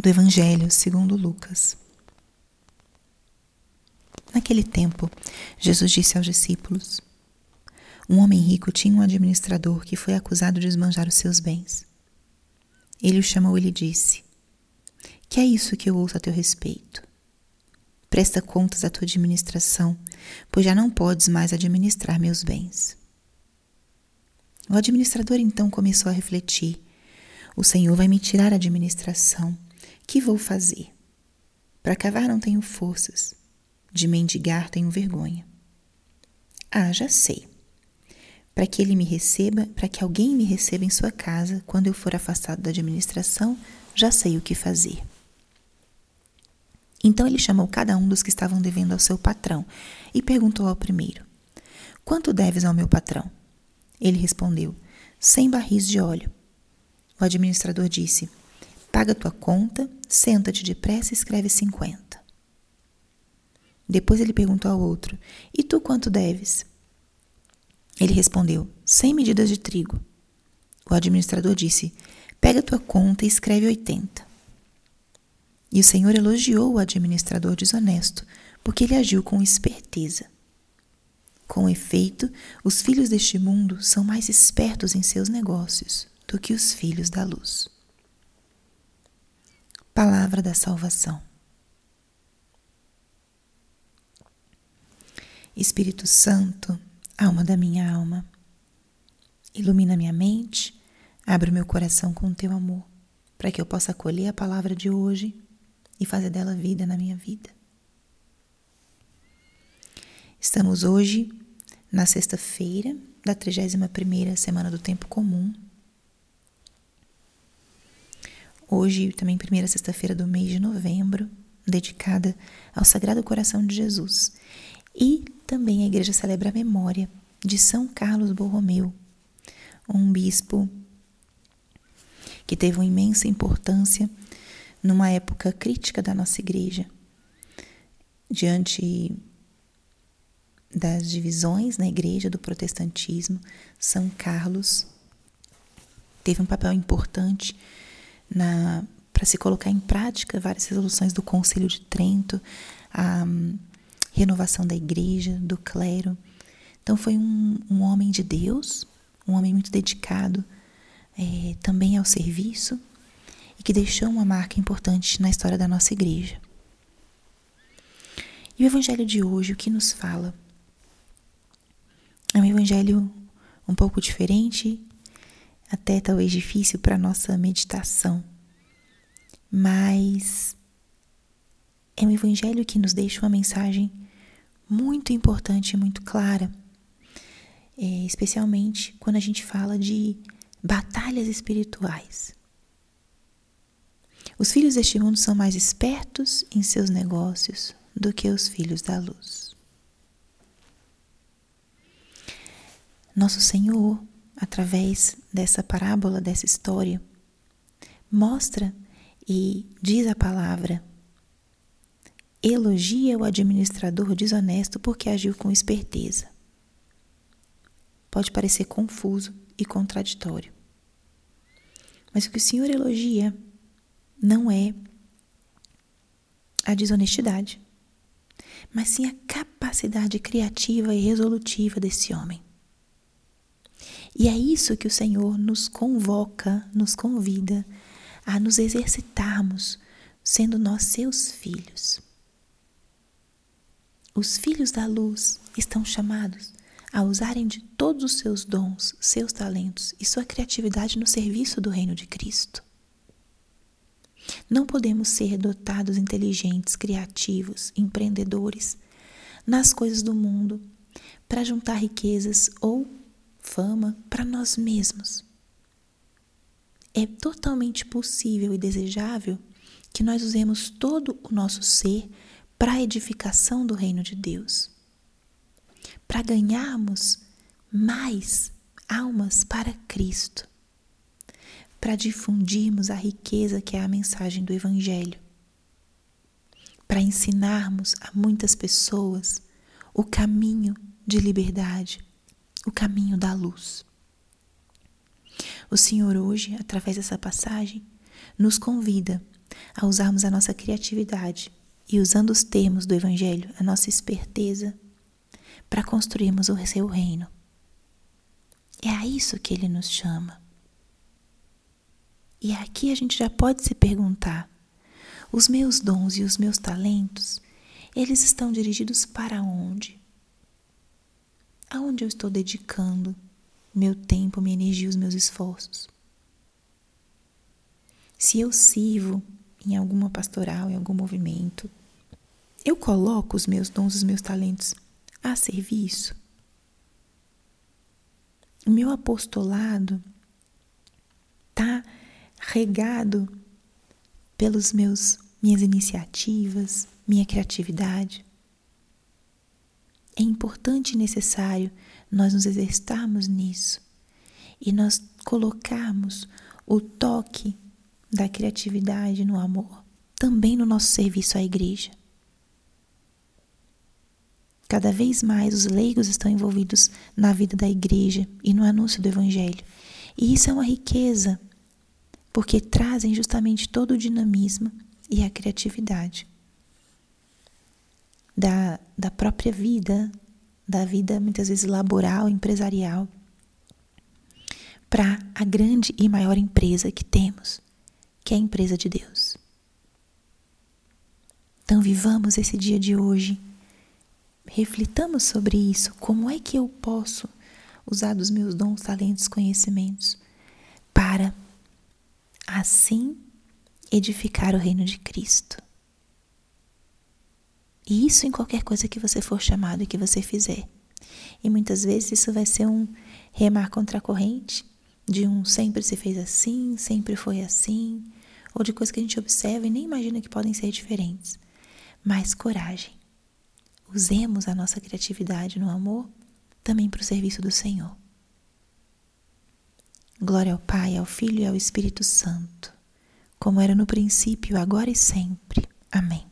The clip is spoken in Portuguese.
do Evangelho segundo Lucas. Naquele tempo, Jesus disse aos discípulos: Um homem rico tinha um administrador que foi acusado de esbanjar os seus bens. Ele o chamou e lhe disse: Que é isso que eu ouço a teu respeito? Presta contas à tua administração, pois já não podes mais administrar meus bens. O administrador então começou a refletir: O Senhor vai me tirar a administração que vou fazer? Para cavar não tenho forças, de mendigar tenho vergonha. Ah, já sei. Para que ele me receba, para que alguém me receba em sua casa quando eu for afastado da administração, já sei o que fazer. Então ele chamou cada um dos que estavam devendo ao seu patrão e perguntou ao primeiro: Quanto deves ao meu patrão? Ele respondeu: Cem barris de óleo. O administrador disse: Paga tua conta, senta-te depressa e escreve cinquenta. Depois ele perguntou ao outro: E tu quanto deves? Ele respondeu: Cem medidas de trigo. O administrador disse: Pega tua conta e escreve oitenta. E o Senhor elogiou o administrador desonesto, porque ele agiu com esperteza. Com efeito, os filhos deste mundo são mais espertos em seus negócios do que os filhos da luz. Palavra da Salvação. Espírito Santo, alma da minha alma, ilumina minha mente, abre o meu coração com o teu amor, para que eu possa acolher a palavra de hoje e fazer dela vida na minha vida. Estamos hoje na sexta-feira da 31ª semana do tempo comum Hoje, também, primeira sexta-feira do mês de novembro, dedicada ao Sagrado Coração de Jesus. E também a igreja celebra a memória de São Carlos Borromeu, um bispo que teve uma imensa importância numa época crítica da nossa igreja, diante das divisões na igreja do protestantismo, São Carlos teve um papel importante para se colocar em prática várias resoluções do Conselho de Trento, a um, renovação da igreja, do clero. Então foi um, um, homem de Deus, um homem muito dedicado é, também ao serviço e que deixou uma marca importante na história da nossa igreja. E o evangelho de hoje, o que nos fala? É um evangelho um pouco diferente até talvez difícil para nossa meditação, mas é um evangelho que nos deixa uma mensagem muito importante e muito clara, é, especialmente quando a gente fala de batalhas espirituais. Os filhos deste mundo são mais espertos em seus negócios do que os filhos da luz. Nosso Senhor através dessa parábola, dessa história, mostra e diz a palavra: elogia o administrador desonesto porque agiu com esperteza. Pode parecer confuso e contraditório. Mas o que o Senhor elogia não é a desonestidade, mas sim a capacidade criativa e resolutiva desse homem. E é isso que o Senhor nos convoca, nos convida a nos exercitarmos, sendo nós seus filhos. Os filhos da luz estão chamados a usarem de todos os seus dons, seus talentos e sua criatividade no serviço do reino de Cristo. Não podemos ser dotados inteligentes, criativos, empreendedores nas coisas do mundo para juntar riquezas ou fama para nós mesmos. É totalmente possível e desejável que nós usemos todo o nosso ser para a edificação do reino de Deus, para ganharmos mais almas para Cristo, para difundirmos a riqueza que é a mensagem do Evangelho, para ensinarmos a muitas pessoas o caminho de liberdade, o caminho da luz. O Senhor hoje, através dessa passagem, nos convida a usarmos a nossa criatividade e, usando os termos do Evangelho, a nossa esperteza, para construirmos o seu reino. É a isso que ele nos chama. E aqui a gente já pode se perguntar: os meus dons e os meus talentos, eles estão dirigidos para onde? Aonde eu estou dedicando meu tempo, minha energia, os meus esforços? Se eu sirvo em alguma pastoral, em algum movimento, eu coloco os meus dons, os meus talentos a serviço? O meu apostolado está regado pelos meus minhas iniciativas, minha criatividade. É importante e necessário nós nos exercitarmos nisso e nós colocarmos o toque da criatividade no amor também no nosso serviço à igreja. Cada vez mais os leigos estão envolvidos na vida da igreja e no anúncio do evangelho. E isso é uma riqueza, porque trazem justamente todo o dinamismo e a criatividade da, da própria vida, da vida muitas vezes laboral, empresarial, para a grande e maior empresa que temos, que é a empresa de Deus. Então, vivamos esse dia de hoje reflitamos sobre isso. Como é que eu posso usar dos meus dons, talentos, conhecimentos para assim edificar o reino de Cristo? E isso em qualquer coisa que você for chamado e que você fizer. E muitas vezes isso vai ser um remar contra a corrente, de um sempre se fez assim, sempre foi assim, ou de coisas que a gente observa e nem imagina que podem ser diferentes. Mas coragem usemos a nossa criatividade no amor também para o serviço do Senhor. Glória ao Pai, ao Filho e ao Espírito Santo, como era no princípio, agora e sempre. Amém.